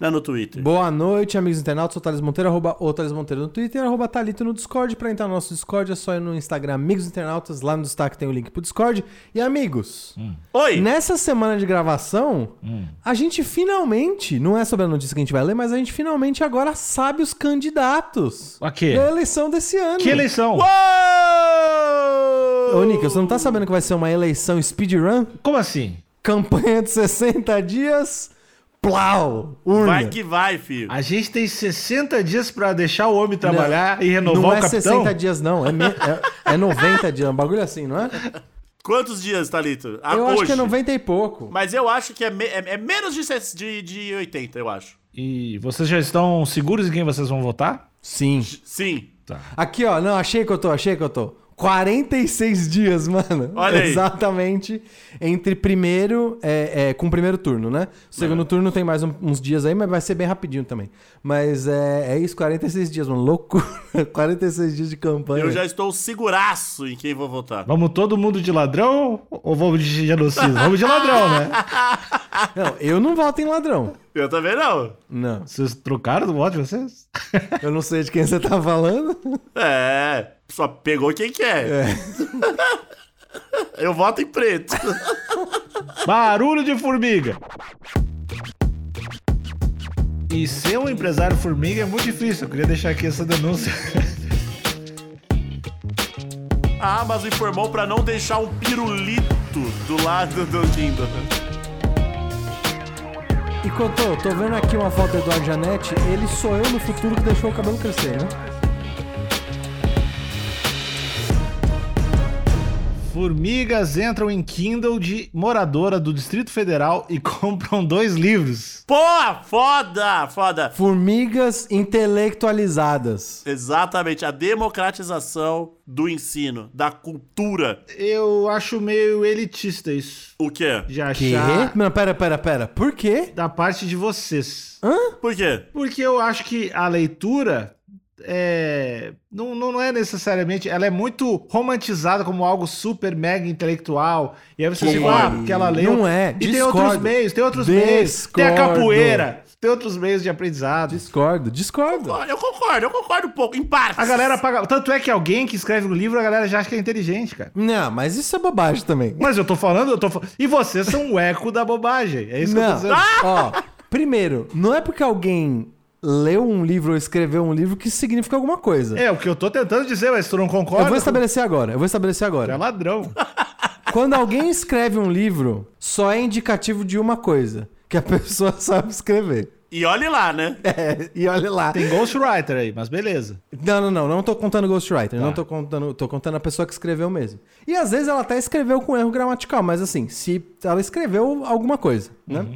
lá no Twitter. Boa noite, amigos internautas. Sou o Thales Monteiro, arroba o Thales Monteiro no Twitter, arroba Thalito no Discord. Pra entrar no nosso Discord é só ir no Instagram Amigos Internautas. Lá no destaque tem o link pro Discord. E amigos, Oi! nessa semana de gravação, a gente finalmente, não é sobre a notícia que a gente vai ler, mas a gente finalmente agora sabe os candidatos A quê? da eleição desse ano. Que eleição? Uou! Ô, Nick, você não tá sabendo que vai ser uma eleição speedrun? Como assim? Campanha de 60 dias, plau, urna. Vai que vai, filho. A gente tem 60 dias pra deixar o homem trabalhar e renovar não o é capitão? 60 dias, não. É, me- é, é 90 dias. Um bagulho assim, não é? Quantos dias, Thalito? Ah, eu acho hoje. que é 90 e pouco. Mas eu acho que é, me- é- é menos de, de, de 80, eu acho. E vocês já estão seguros em quem vocês vão votar? Sim. Sim. Tá. Aqui, ó. Não, achei que eu tô, achei que eu tô. 46 dias, mano. Olha aí. Exatamente. Entre primeiro. É, é, com o primeiro turno, né? O segundo turno tem mais um- uns dias aí, mas vai ser bem rapidinho também. Mas é, é isso, 46 dias, mano. Loucura. 46 dias de campanha. Eu já estou seguraço em quem vou votar. Vamos todo mundo de ladrão ou vamos de genocídio? Vamos de ladrão, né? Não, eu não voto em ladrão. Eu também não. Não. Vocês trocaram do voto de vocês? Eu não sei de quem você tá falando. É, só pegou quem quer. Eu voto em preto. Barulho de formiga. E ser um empresário formiga é muito difícil. Eu queria deixar aqui essa denúncia. A Amazon informou pra não deixar um pirulito do lado do Tinder. E Cotô, tô vendo aqui uma foto do Eduardo Janete. Ele sou eu no futuro que deixou o cabelo crescer, né? Formigas entram em Kindle de moradora do Distrito Federal e compram dois livros. Pô, foda, foda. Formigas intelectualizadas. Exatamente, a democratização do ensino, da cultura. Eu acho meio elitista isso. O quê? De Que? achar Não, pera, pera, pera. Por quê? da parte de vocês. Por quê? Porque eu acho que a leitura é, não, não, não é necessariamente. Ela é muito romantizada como algo super mega intelectual. E aí você Que? fica, ah, porque ela leu. Não é, E tem discordo. outros meios, tem outros meios. Tem a Discordo. capoeira, tem outros meios de aprendizado. Discordo, discordo. Eu concordo, eu concordo um pouco, em partes. A galera paga. Tanto é que alguém que escreve um livro, a galera já acha que é inteligente, cara. Não, mas isso é bobagem também. Mas eu tô falando, eu tô falando. E vocês são o eco da bobagem. É isso que eu tô Não. dizendo. Ó, primeiro, não é porque alguém leu um livro ou escreveu um livro que significa alguma coisa. É o que eu tô tentando dizer, mas tu não concorda? Eu vou estabelecer agora, eu vou estabelecer Tu é agora. ladrão. Quando alguém escreve um livro, só é indicativo de uma coisa: que a pessoa sabe escrever. E olhe lá, né? É, e olha lá. Tem ghostwriter aí, mas beleza. Não, não, não, não tô contando Ghostwriter, não tô contando, tô contando a pessoa que escreveu mesmo. E às vezes ela até escreveu com erro gramatical, mas assim, se ela escreveu alguma coisa, né?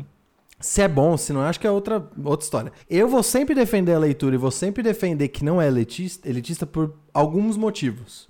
Se é bom, se não é, acho que é outra, outra história. Eu vou sempre defender a leitura e vou sempre defender que não é elitista, elitista por alguns motivos.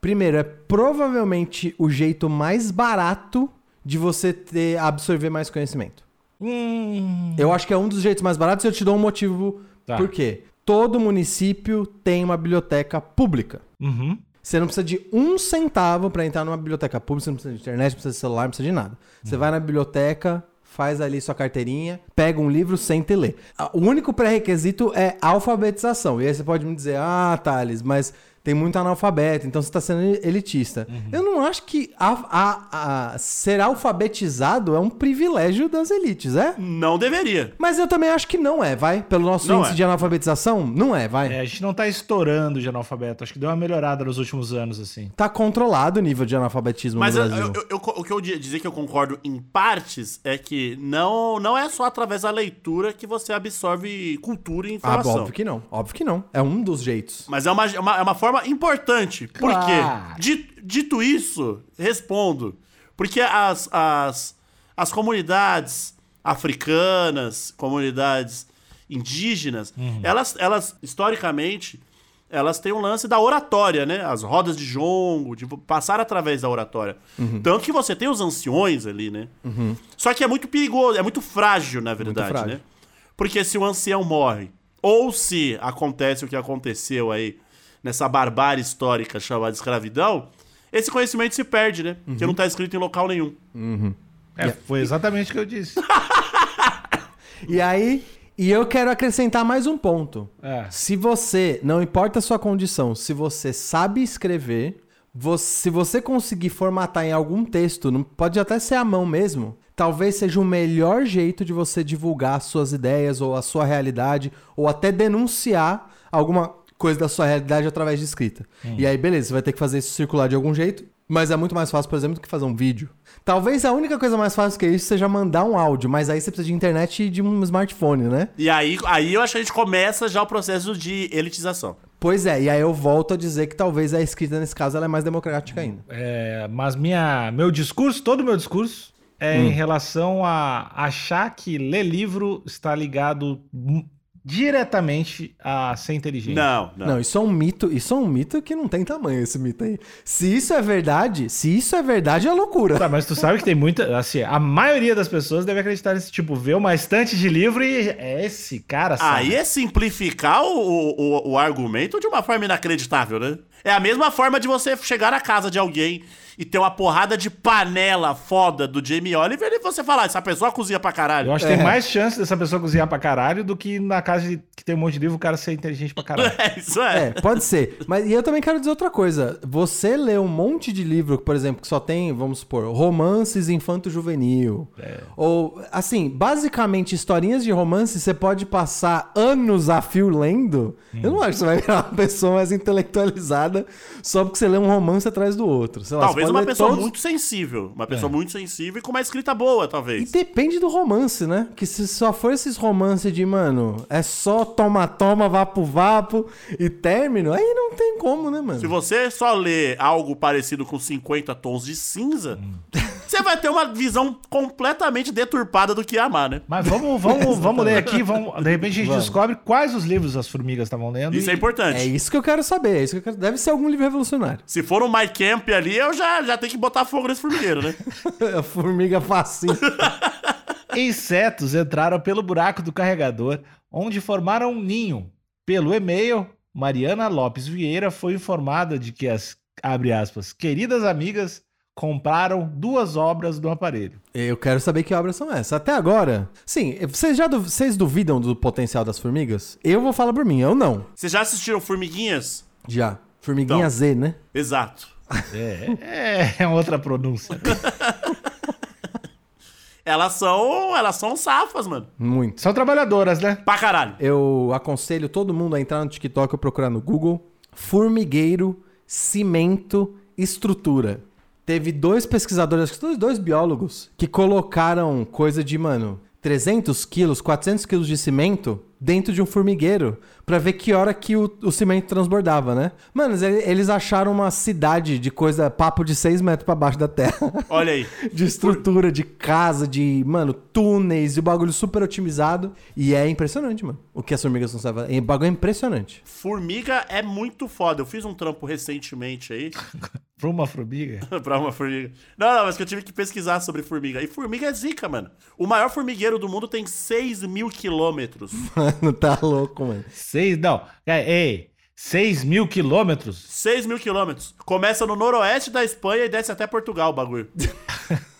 Primeiro, é provavelmente o jeito mais barato de você ter absorver mais conhecimento. Hum. Eu acho que é um dos jeitos mais baratos e eu te dou um motivo Tá. por quê. Todo município tem uma biblioteca pública. Uhum. Você não precisa de um centavo para entrar numa biblioteca pública, você não precisa de internet, não precisa de celular, não precisa de nada. Você vai na biblioteca, faz ali sua carteirinha, pega um livro, senta e lê. O único pré-requisito é alfabetização. E aí você pode me dizer, ah, Thales, mas tem muito analfabeto, então você está sendo elitista. Eu não acho que a- a- a- ser alfabetizado é um privilégio das elites, é? Não deveria. Mas eu também acho que não é, vai? Pelo nosso Não índice é. de analfabetização, não é, vai? É, a gente não tá estourando de analfabeto. Acho que deu uma melhorada nos últimos anos, assim. Tá controlado o nível de analfabetismo Mas no eu- Brasil. eu- eu- o que eu ia dizer que eu concordo em partes é que não, não é só através da leitura que você absorve cultura e Ah, informação. óbvio que não. Óbvio que não. É um dos jeitos. Mas é uma, é uma, é uma forma importante. Por Claro. quê? Dito, dito isso, respondo. Porque as, as, as comunidades africanas, comunidades indígenas, elas, elas, historicamente, elas têm um lance da oratória, né? As rodas de jongo, de passar através da oratória. Tanto que você tem os anciões ali, né? Só que é muito perigoso, é muito frágil, na verdade, frágil. né? Porque se o ancião morre, ou se acontece o que aconteceu aí nessa barbárie histórica chamada escravidão, esse conhecimento se perde, né? Porque não tá escrito em local nenhum. É, foi exatamente o que eu disse. E aí, e eu quero acrescentar mais um ponto. É. Se você, não importa a sua condição, se você sabe escrever, vo- se você conseguir formatar em algum texto, não pode até ser à mão mesmo, talvez seja o melhor jeito de você divulgar suas ideias ou a sua realidade, ou até denunciar alguma coisa da sua realidade através de escrita. E aí, beleza, você vai ter que fazer isso circular de algum jeito, mas é muito mais fácil, por exemplo, do que fazer um vídeo. Talvez a única coisa mais fácil que isso seja mandar um áudio, mas aí você precisa de internet e de um smartphone, né? E aí, aí eu acho que a gente começa já o processo de elitização. Pois é, e aí eu volto a dizer que talvez a escrita nesse caso ela é mais democrática ainda. É, mas minha, meu discurso, todo o meu discurso, é Hum. em relação a achar que ler livro está ligado diretamente a ser inteligente. Não, não. Não. isso é um mito, isso é um mito que não tem tamanho esse mito aí. Se isso é verdade, se isso é verdade é loucura. Tá, mas tu sabe que tem muita. Assim, a maioria das pessoas deve acreditar nesse tipo, vê uma estante de livro e é esse cara, sabe? Aí é simplificar o, o, o argumento de uma forma inacreditável, né? É a mesma forma de você chegar na casa de alguém e ter uma porrada de panela foda do Jamie Oliver e você falar, essa pessoa cozinha pra caralho. Eu acho que tem mais chance dessa pessoa cozinhar pra caralho do que na casa de- que tem um monte de livro o cara ser inteligente pra caralho. É, isso é. É, pode ser. Mas e eu também quero dizer outra coisa. Você lê um monte de livro, por exemplo, que só tem, vamos supor, romances infanto-juvenil. Ou, assim, basicamente, historinhas de romance, você pode passar anos a fio lendo. Eu não acho que você vai virar uma pessoa mais intelectualizada só porque você lê um romance atrás do outro. Sei lá, Talvez pode uma ler pessoa todos- muito sensível. Uma pessoa muito sensível e com uma escrita boa, E talvez. depende do romance, né? Que se só for esses romances de, mano, é só toma-toma, vapo-vapo e término, aí não tem como, né, mano? Se você só lê algo parecido com 50 tons de cinza, você vai ter uma visão completamente deturpada do que é amar, né? Mas vamos, vamos, vamos ler aqui, vamos, de repente a gente Vamos. descobre quais os livros as formigas estavam lendo. Isso e- é importante. É isso que eu quero saber. É isso que eu quero... Deve ser algum livro revolucionário. Se for um My Camp ali, eu já, já tenho que botar fogo nesse formigueiro, né? A formiga facinho. Insetos entraram pelo buraco do carregador, onde formaram um ninho. Pelo e-mail, Mariana Lopes Vieira foi informada de que as, abre aspas, queridas amigas compraram duas obras do aparelho. eu quero saber que obras são essas. Até agora, sim, vocês já vocês duvidam do potencial das formigas? Eu vou falar por mim, eu não. Vocês já assistiram Formiguinhas? Já. Formiguinha Então. Z, né? Exato. É, é outra pronúncia. Elas são. Elas são safas, mano. Muito. São trabalhadoras, né? Pra caralho. Eu aconselho todo mundo a entrar no TikTok ou procurar no Google formigueiro, cimento, estrutura. Teve dois pesquisadores, dois, dois biólogos, que colocaram coisa de, mano, 300 quilos, 400 quilos de cimento dentro de um formigueiro pra ver que hora que o, o cimento transbordava, né? Mano, ele- eles acharam uma cidade de coisa, papo de 6 metros pra baixo da terra. Olha aí. de estrutura, de casa, de, mano, túneis e o bagulho super otimizado. E é impressionante, mano. O que as formigas não sabem. O bagulho é impressionante. Formiga é muito foda. Eu fiz um trampo recentemente aí Pra uma formiga. pra uma formiga. Não, não, mas que eu tive que pesquisar sobre formiga. E formiga é zica, mano. O maior formigueiro do mundo tem 6 mil quilômetros. Mano, tá louco, mano. Seis, não, é, ei, seis mil quilômetros? 6 mil quilômetros. Começa no noroeste da Espanha e desce até Portugal o bagulho.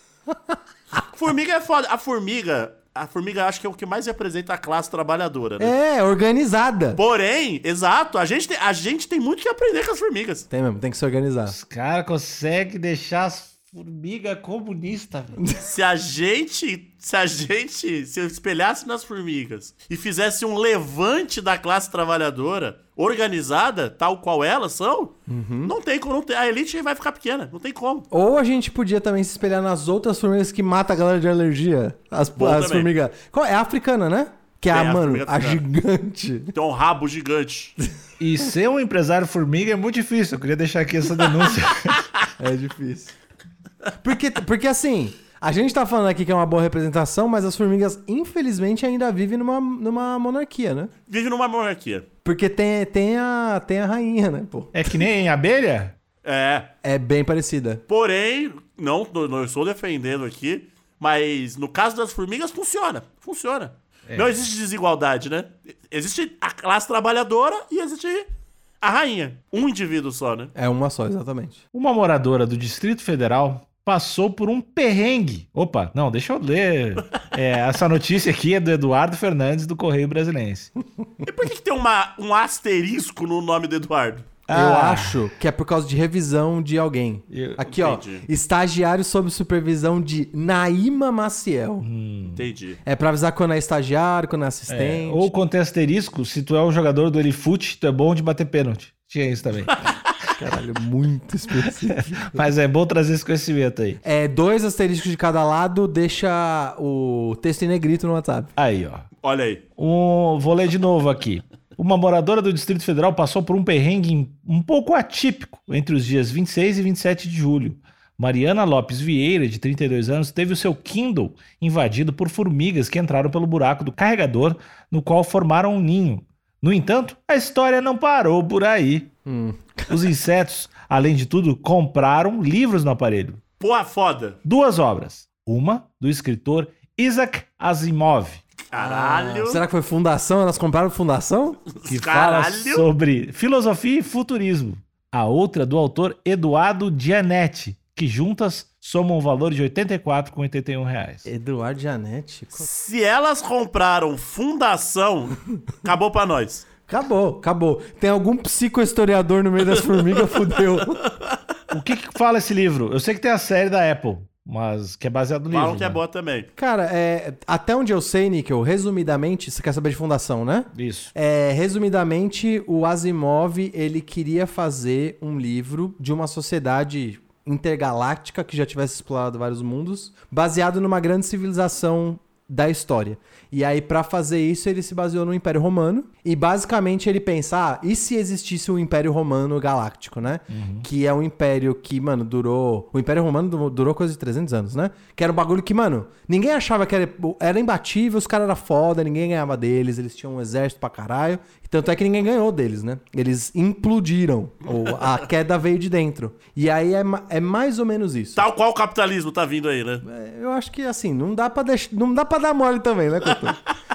formiga é foda. A formiga, a formiga acho que é o que mais representa a classe trabalhadora, né? É, organizada. Porém, exato, a gente, tem, a gente tem muito que aprender com as formigas. Tem mesmo, tem que se organizar. Os caras conseguem deixar as formigas comunistas, velho. Se a gente, se a gente se espelhasse nas formigas e fizesse um levante da classe trabalhadora organizada, tal qual elas são, não tem como, não tem, a elite vai ficar pequena, não tem como. Ou a gente podia também se espelhar nas outras formigas que matam a galera de alergia. As, Bom as também. formigas. Qual- É a africana, né? Que é, É, a, mano, formiga a gigante. Tem um rabo gigante. E ser um empresário formiga é muito difícil. Eu queria deixar aqui essa denúncia. É difícil. Porque, porque assim, A gente tá falando aqui que é uma boa representação, mas as formigas, infelizmente, ainda vivem numa, numa monarquia, né? Vive numa monarquia. Porque tem, tem, a, tem a rainha, né, pô? É que nem abelha? É. É bem parecida. Porém, não, não estou defendendo aqui, mas no caso das formigas funciona. Funciona. Não existe desigualdade, né? Existe a classe trabalhadora e existe a rainha. Um indivíduo só, né? É uma só, exatamente. Uma moradora do Distrito Federal passou por um perrengue. Opa, não, deixa eu ler. É, essa notícia aqui é do Eduardo Fernandes, do Correio Brasilense. E por que, que tem uma, um asterisco no nome do Eduardo? Eu Ah. acho que é por causa de revisão de alguém. Eu- Aqui, ó. entendi. Estagiário sob supervisão de Naíma Maciel. Entendi. É pra avisar quando é estagiário, quando é É, assistente. ou com asterisco, se tu é um jogador do Elifute, tu é bom de bater pênalti. Tinha isso também. Caralho, muito específico. Mas é bom trazer esse conhecimento aí. É, dois asteriscos de cada lado, deixa o texto em negrito no WhatsApp. Aí, ó. Olha aí. Um, vou ler de novo aqui. Uma moradora do Distrito Federal passou por um perrengue um pouco atípico entre os dias 26 e 27 de julho. Mariana Lopes Vieira, de 32 anos, teve o seu Kindle invadido por formigas que entraram pelo buraco do carregador, no qual formaram um ninho. No entanto, a história não parou por aí. Hum. Os insetos, além de tudo, compraram livros no aparelho. Pô, foda. Duas obras. Uma do escritor Isaac Asimov, Caralho. Será que foi fundação? Elas compraram fundação? que fala Caralho. sobre filosofia e futurismo. A outra do autor Eduardo Gianetti, que juntas somam um valor de 84,81 reais. Eduardo Janete. Se elas compraram fundação, acabou pra nós. Acabou, acabou. Tem algum psicohistoriador no meio das formigas, fudeu. O que, que fala esse livro? Eu sei que tem a série da Apple, mas que é baseado no livro. Falam que é né? boa também. Cara, é, até onde eu sei, Níquel, resumidamente, você quer saber de fundação, né? Isso. É, resumidamente, o Asimov, ele queria fazer um livro de uma sociedade intergaláctica que já tivesse explorado vários mundos, baseado numa grande civilização da história. E aí, pra fazer isso, ele se baseou no Império Romano. E basicamente ele pensa, ah, e se existisse um Império Romano Galáctico, né? Que é um império que, mano, durou. O Império Romano du- durou coisa de 300 anos, né? Que era um bagulho que, mano, ninguém achava que era, era imbatível, os caras eram foda, ninguém ganhava deles, eles tinham um exército pra caralho. Tanto é que ninguém ganhou deles, né? Eles implodiram. ou a queda veio de dentro. E aí é, é mais ou menos isso. Tal qual o capitalismo tá vindo aí, né? É, Eu acho que assim, não dá pra deixar, não dá para dar mole também, né, Couto?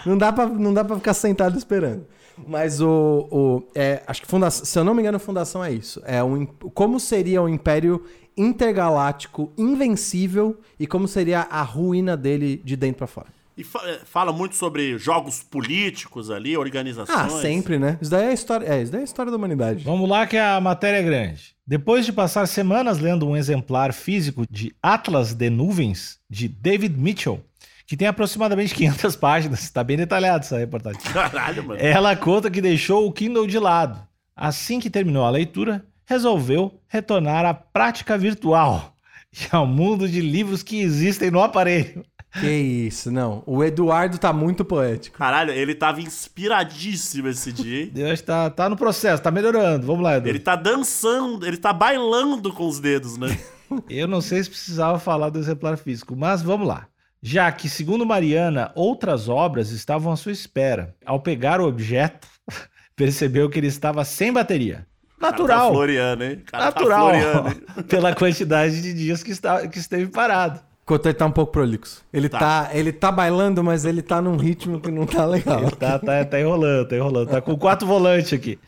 não dá para não dá para ficar sentado esperando. Mas o, o é, acho que fundação, se eu não me engano, fundação é isso. É um, como seria um império intergaláctico invencível e como seria a ruína dele de dentro pra fora. E fa- eh, fala muito sobre jogos políticos ali, organizações. Ah, sempre, né? Isso daí é a história, é, isso daí é a história da humanidade. Vamos lá que a matéria é grande. Depois de passar semanas lendo um exemplar físico de Atlas de Nuvens, de David Mitchell, que tem aproximadamente 500 páginas, está bem detalhado essa reportagem. Caralho, mano. Ela conta que deixou o Kindle de lado. Assim que terminou a leitura, resolveu retornar à prática virtual e ao mundo de livros que existem no aparelho. Que isso, não. O Eduardo tá muito poético. Caralho, ele tava inspiradíssimo esse dia, hein? Eu acho que tá, tá no processo, tá melhorando. Vamos lá, Edu. Ele tá dançando, ele tá bailando com os dedos, né? Eu não sei se precisava falar do exemplar físico, mas vamos lá. Já que, segundo Mariana, outras obras estavam à sua espera. Ao pegar o objeto, percebeu que ele estava sem bateria. Tá Natural. floreando, hein? O cara tá natural. floreando, hein? pela quantidade de dias que, está, que esteve parado. Ele tá um pouco prolixo. Ele tá. Tá. ele tá bailando, mas ele tá num ritmo que não tá legal. Ele tá, tá, tá enrolando, tá enrolando. Tá com quatro volantes aqui.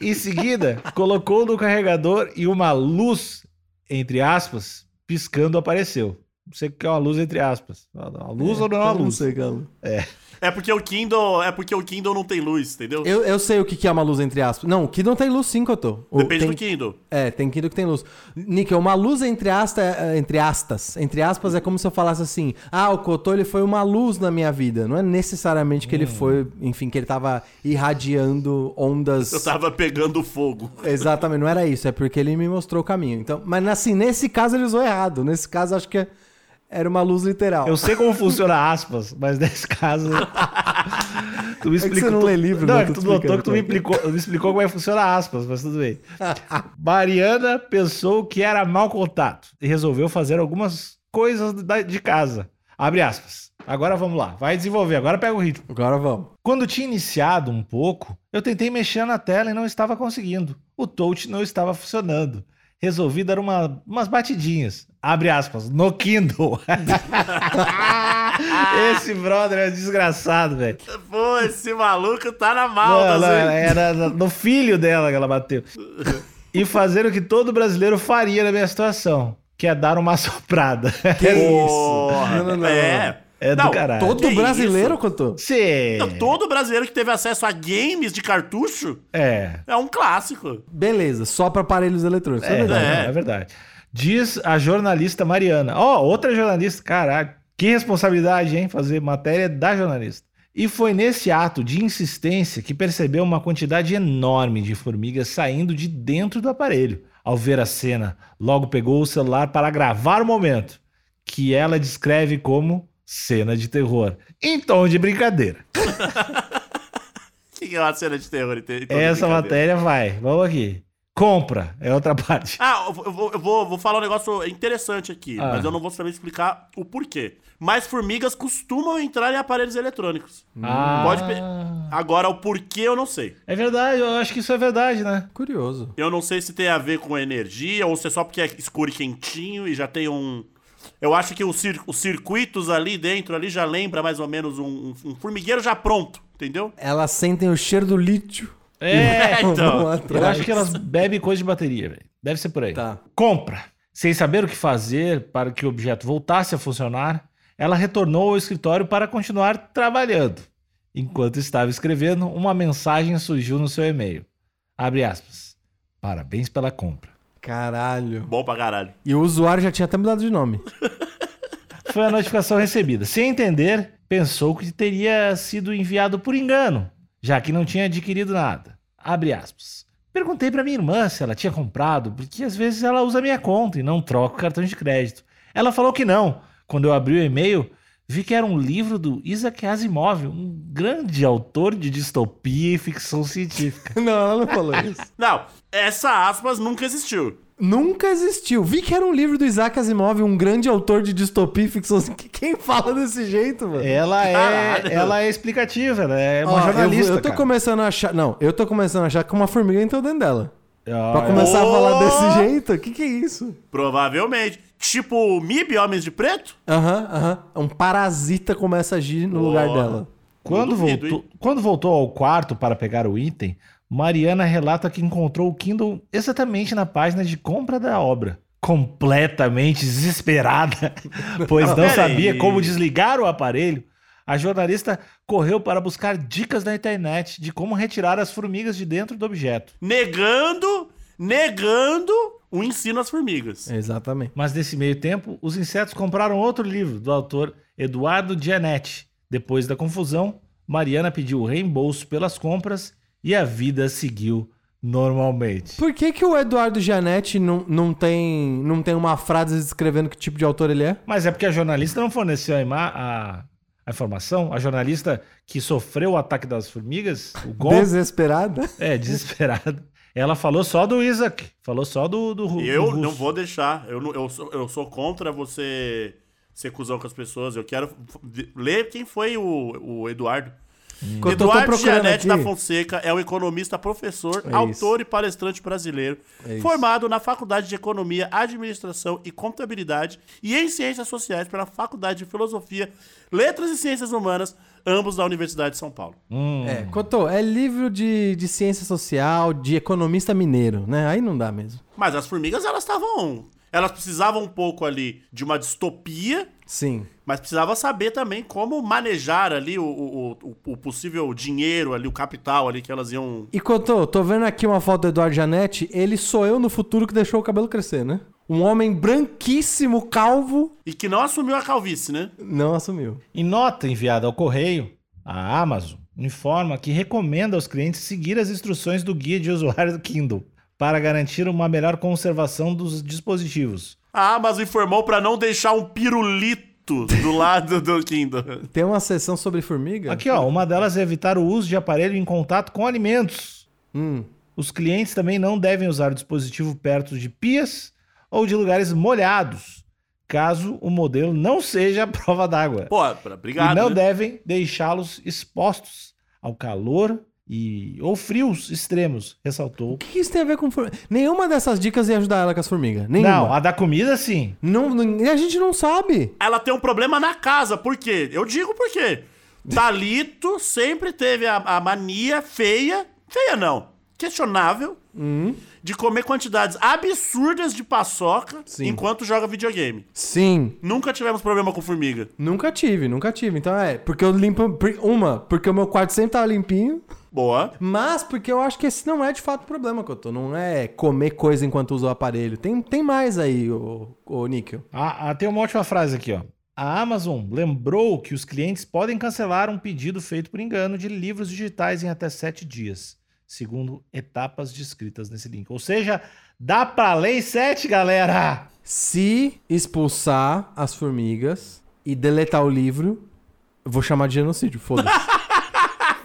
Em seguida, colocou no carregador e uma luz, entre aspas, piscando apareceu. Não sei o que é uma luz entre aspas. Uma luz ou não é uma Eu não luz? sei, Galo. É porque o Kindle, é porque o Kindle não tem luz, entendeu? Eu, eu sei o que que é uma luz entre aspas. Não, o Kindle tem luz sim, Cotô. O- Depende tem, do Kindle. É, tem Kindle que tem luz. Níquel, uma luz entre, asta, é, entre astas. Entre aspas, é como se eu falasse assim: ah, o Cotô ele foi uma luz na minha vida. Não é necessariamente que ele foi, enfim, que ele tava irradiando ondas. Eu tava pegando fogo. Exatamente, não era isso, é porque ele me mostrou o caminho. Então, mas assim, nesse caso ele usou errado. Nesse caso, acho que era uma luz literal. Eu sei como funciona aspas, mas nesse caso. tu me É que explicou. você não lê livro, Não, né? é que tu notou que tu me, explicou, me explicou como é que funciona aspas, mas tudo bem. Mariana pensou que era mau contato e resolveu fazer algumas coisas da- de casa. Abre aspas. Agora vamos lá, vai desenvolver, agora pega o ritmo. Agora vamos. Quando tinha iniciado um pouco, eu tentei mexer na tela e não estava conseguindo. O touch não estava funcionando. Resolvi dar uma- umas batidinhas. Abre aspas, no Kindle. Esse brother é desgraçado, velho. Pô, esse maluco tá na Não, malda, não, hein? era no filho dela que ela bateu. E fazer o que todo brasileiro faria na minha situação, que é dar uma soprada. Que Porra, Não, não, não, é. É do Não, caralho. Todo Que brasileiro, isso? Cotô? Sim. Não, Todo brasileiro que teve acesso a games de cartucho É. é um clássico. Beleza, só para aparelhos eletrônicos. É, É, verdade. não, é verdade. Diz a jornalista Mariana. Ó, outra jornalista, caralho. Que responsabilidade, hein? Fazer matéria da jornalista. E foi nesse ato de insistência que percebeu uma quantidade enorme de formigas saindo de dentro do aparelho. Ao ver a cena, logo pegou o celular para gravar o momento, que ela descreve como cena de terror, em tom de brincadeira. O que é uma cena de terror? e te- e toda Essa matéria vai, vamos aqui. Compra, é outra parte. Ah, eu vou, eu vou- eu vou, vou falar um negócio interessante aqui, Ah. mas eu não vou saber explicar o porquê. Mas formigas costumam entrar em aparelhos eletrônicos. Ah, Pode pe- Agora, o porquê eu não sei. É verdade, eu acho que isso é verdade, né? Curioso. Eu não sei se tem a ver com energia ou se é só porque é escuro e quentinho e já tem um. Eu acho que os, cir- os circuitos ali dentro ali já lembra mais ou menos um, um- um formigueiro já pronto, entendeu? Elas sentem o cheiro do lítio. É, então. Eu acho que elas bebem coisa de bateria, velho. Deve ser por aí. Tá. Compra. Sem saber o que fazer para que o objeto voltasse a funcionar, ela retornou ao escritório para continuar trabalhando. Enquanto estava escrevendo, uma mensagem surgiu no seu e-mail. Abre aspas. Parabéns pela compra. Caralho. Bom pra caralho. E o usuário já tinha até mudado de nome. Foi a notificação recebida. Sem entender, pensou que teria sido enviado por engano, já que não tinha adquirido nada. Abre aspas. Perguntei para minha irmã se ela tinha comprado, porque às vezes ela usa minha conta e não troca o cartão de crédito. Ela falou que não. Quando eu abri o e-mail, vi que era um livro do Isaac Asimov, um grande autor de distopia e ficção científica. Não, ela não falou isso. Não, essa aspas nunca existiu. Nunca existiu. Vi que era um livro do Isaac Asimov, um grande autor de distopia e ficção. Quem fala desse jeito, mano? Ela é, Caralho. ela é explicativa, ela é uma Ó, eu- jornalista. Eu, tô cara. começando a achar. Não, eu tô começando a achar que uma formiga entrou dentro dela. Ah, Pra é. começar a Oh! falar desse jeito? O que, que é isso? Provavelmente. Tipo MIB, Homens de Preto? Aham, aham. Um parasita começa a agir no lugar Porra. dela. Quando, duvido, voltou, quando voltou ao quarto para pegar o item, Mariana relata que encontrou o Kindle exatamente na página de compra da obra. Completamente desesperada, pois não, Pera sabia aí. como desligar o aparelho, a jornalista correu para buscar dicas na internet de como retirar as formigas de dentro do objeto. Negando, negando o ensino às formigas. Exatamente. Mas nesse meio tempo, os insetos compraram outro livro do autor Eduardo Gianetti. Depois da confusão, Mariana pediu o reembolso pelas compras e a vida seguiu normalmente. Por que, que o Eduardo Gianetti não, não, tem, não tem uma frase descrevendo que tipo de autor ele é? Mas é porque a jornalista não forneceu a, a- a informação. A jornalista que sofreu o ataque das formigas, o golpe, Desesperada? é, desesperada. Ela falou só do Isaac, falou só do, do, do Eu russo. não vou deixar. Eu, não- eu, sou, eu sou contra você ser cuzão com as pessoas. Eu quero ler quem foi o, o Eduardo. Tô Eduardo Gianetti da Fonseca é um economista, professor, É autor e palestrante brasileiro, É isso. formado na Faculdade de Economia, Administração e Contabilidade e em Ciências Sociais pela Faculdade de Filosofia, Letras e Ciências Humanas, ambos da Universidade de São Paulo. Hum. É, Cotô, é livro de, de ciência social, de economista mineiro, né? Aí não dá mesmo. Mas as formigas, elas estavam... Elas precisavam um pouco ali de uma distopia, Sim. mas precisava saber também como manejar ali o, o, o- o possível dinheiro ali, o capital ali que elas iam... E Cotô, tô vendo aqui uma foto do Eduardo Gianetti, ele sou eu no futuro que deixou o cabelo crescer, né? Um homem branquíssimo, calvo, E que não assumiu a calvície, né? não assumiu. Em nota enviada ao correio, a Amazon informa que recomenda aos clientes seguir as instruções do guia de usuário do Kindle para garantir uma melhor conservação dos dispositivos. A Amazon informou pra não deixar um pirulito do lado do Kindle. Tem uma sessão sobre formiga? Aqui, ó, uma delas é evitar o uso de aparelho em contato com alimentos. Hum. Os clientes também não devem usar o dispositivo perto de pias ou de lugares molhados. caso o modelo não seja a prova d'água. Pô, obrigado. e não né? devem deixá-los expostos ao calor e ou frios extremos, ressaltou. O que isso tem a ver com formiga? Nenhuma dessas dicas ia ajudar ela com as formigas. Nenhuma. Não, a da comida sim. Não, não- a gente não sabe. Ela tem um problema na casa. Por quê? Eu digo por quê. Talito sempre teve a, a mania feia, feia não, questionável, de comer quantidades absurdas de paçoca Sim. enquanto joga videogame. Sim. Nunca tivemos problema com formiga. Nunca tive, nunca tive. Então é, porque eu limpo. Uma, porque o meu quarto sempre tava limpinho. Boa. Mas porque eu acho que esse não é de fato o problema, Couto. Não é comer coisa enquanto usa o aparelho. Tem, tem mais aí, o, o Níquel. Ah, ah, tem uma ótima frase aqui, ó. A Amazon lembrou que os clientes podem cancelar um pedido feito por engano de livros digitais em até sete dias, segundo etapas descritas nesse link. Ou seja, dá pra lei sete, galera! Se expulsar as formigas e deletar o livro, eu vou chamar de genocídio. Foda-se.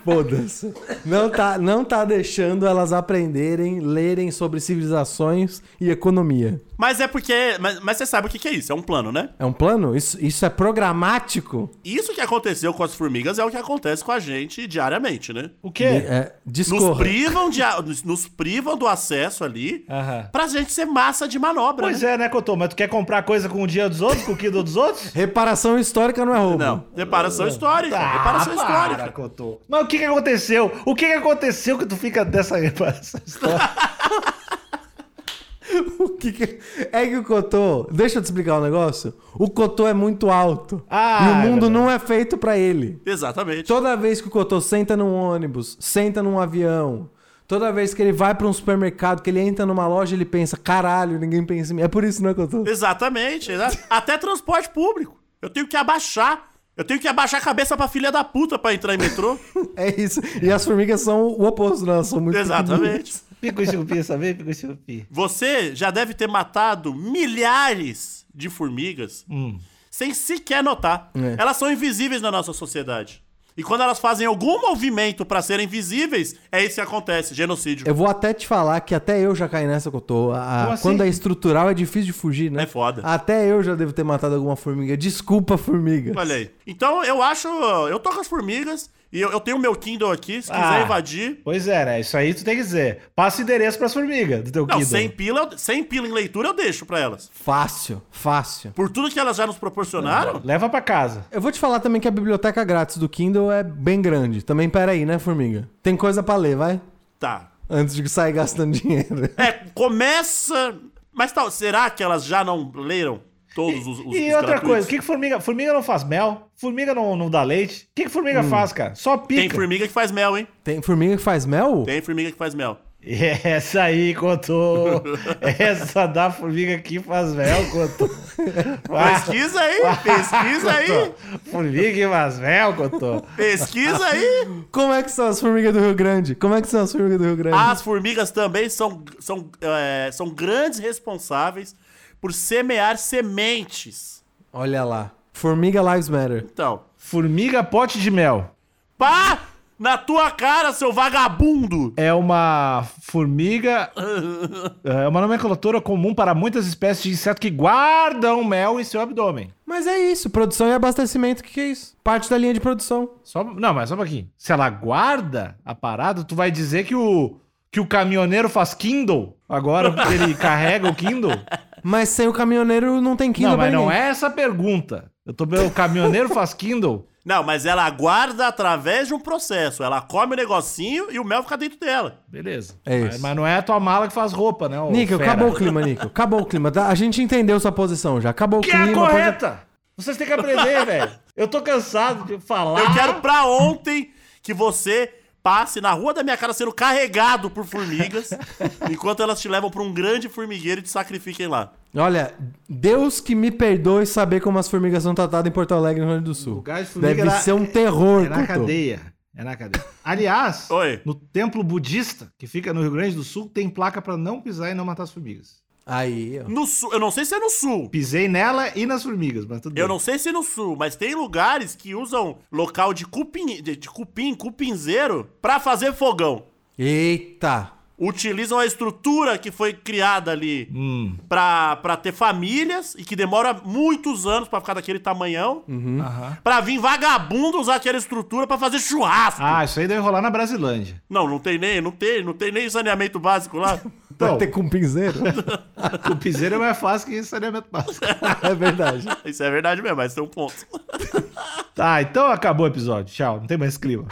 Foda-se. Não tá, não tá deixando elas aprenderem, lerem sobre civilizações e economia. Mas é porque. Mas, mas você sabe o que, que é isso? É um plano, né? É um plano? Isso, isso é programático? Isso que aconteceu com as formigas é o que acontece com a gente diariamente, né? O quê? É, Nos privam, de, nos, nos privam do acesso ali Aham. pra gente ser massa de manobra. Pois né? é, né, Cotô? Mas tu quer comprar coisa com o dia dos outros, com o quilo dos outros? Reparação histórica não é roubo. Não, reparação histórica. Ah, reparação para, histórica. Cotô. Mas o que que aconteceu? O que que aconteceu que tu fica dessa reparação histórica? O que que- É que o Cotô. Deixa eu te explicar um negócio. O Cotô é muito alto. Ah, e o é mundo verdade. não é feito pra ele. Exatamente. Toda vez que o Cotô senta num ônibus, senta num avião, toda vez que ele vai pra um supermercado, que ele entra numa loja, ele pensa: caralho, ninguém pensa em mim. É por isso, né, Cotô? Exatamente. exa- Até transporte público. Eu tenho que abaixar. Eu tenho que abaixar a cabeça pra filha da puta pra entrar em metrô. É isso. E as formigas são o oposto, né? Elas são muito Exatamente. Pico e chupi, sabe? Pico e chupi. Você já deve ter matado milhares de formigas Hum. sem sequer notar. É. Elas são invisíveis na nossa sociedade. E quando elas fazem algum movimento pra serem visíveis, é isso que acontece, genocídio. Eu vou até te falar que até eu já caí nessa que eu tô. A- assim? Quando é estrutural é difícil de fugir, né? É foda. Até eu já devo ter matado alguma formiga. Desculpa, formiga. Olha aí. Então eu acho. Eu tô com as formigas e eu, eu tenho o meu Kindle aqui, se quiser Ah. invadir. Pois é, né? Isso aí tu tem que dizer. Passa o endereço pras formigas do teu Não, Kindle. sem pila, eu- sem pila em leitura eu deixo pra elas. Fácil, fácil. Por tudo que elas já nos proporcionaram. Leva pra casa. Eu vou te falar também que a biblioteca grátis do Kindle é bem grande. Também, pera aí, né, formiga? Tem coisa pra ler, vai? Tá. Antes de sair gastando dinheiro. É, começa. Mas tal, será que elas já não leram todos os, os E os outra coisa, o que, que formiga. Formiga não faz mel? Formiga não, não dá leite? O que, que formiga faz, cara? Só pica. Tem formiga que faz mel, hein? Tem formiga que faz mel? Tem formiga que faz mel. Essa aí, Cotô. Essa da formiga que faz mel, Cotô. Ah, Pesquisa aí, pesquisa aí, Formiga que faz mel, Cotô. pesquisa aí. Como é que são as formigas do Rio Grande? Como é que são as formigas do Rio Grande? As formigas também são, são, é, são grandes responsáveis por semear sementes. Olha lá. Formiga Lives Matter. Então, Formiga pote de mel. pá! Na tua cara, seu vagabundo! É uma formiga. É uma nomenclatura comum para muitas espécies de inseto que guardam mel em seu abdômen. Mas é isso, produção e abastecimento, o que, que é isso? Parte da linha de produção. Só, não, mas só um pouquinho. Se ela guarda a parada, tu vai dizer que o, que o caminhoneiro faz Kindle agora, porque ele carrega o Kindle? Mas sem o caminhoneiro não tem Kindle não, pra mas não ninguém. é essa a pergunta. Eu tô vendo, o caminhoneiro faz Kindle? Não, mas ela guarda através de um processo. Ela come o negocinho e o mel fica dentro dela. Beleza. É mas, isso. mas não é a tua mala que faz roupa, né? fera? acabou o clima, Níquel. Acabou o clima. tá? A gente entendeu sua posição já. Acabou o Que é clima. a pode- correta! Vocês têm que aprender, velho. Eu tô cansado de falar. Eu quero pra ontem que você passe na rua da minha cara sendo carregado por formigas, enquanto elas te levam pra um grande formigueiro e te sacrifiquem lá. Olha, Deus que me perdoe saber como as formigas são tratadas em Porto Alegre, no Rio Grande do Sul. Lugar de Deve era- ser um terror, É na cadeia. É na cadeia. Aliás, Oi. no templo budista, que fica no Rio Grande do Sul, tem placa pra não pisar e não matar as formigas. Aí, ó. No sul, eu não sei se é no sul. Pisei nela e nas formigas, mas tudo Eu bem. não sei se no sul, mas tem lugares que usam local de cupim, de, de cupim, cupinzeiro, pra fazer fogão. Eita. Utilizam a estrutura que foi criada ali Hum. pra, pra ter famílias e que demora muitos anos pra ficar daquele tamanhão. Aham. Pra vir vagabundo usar aquela estrutura pra fazer churrasco. Ah, isso aí deve rolar na Brasilândia. Não, não tem nem, não tem, não tem nem saneamento básico lá. Vai Então, ter com pinzeiro? o piseiro é mais fácil que saneamento básico. é verdade. Isso é verdade mesmo, mas tem um ponto. Tá, então acabou o episódio. Tchau, não tem mais clima.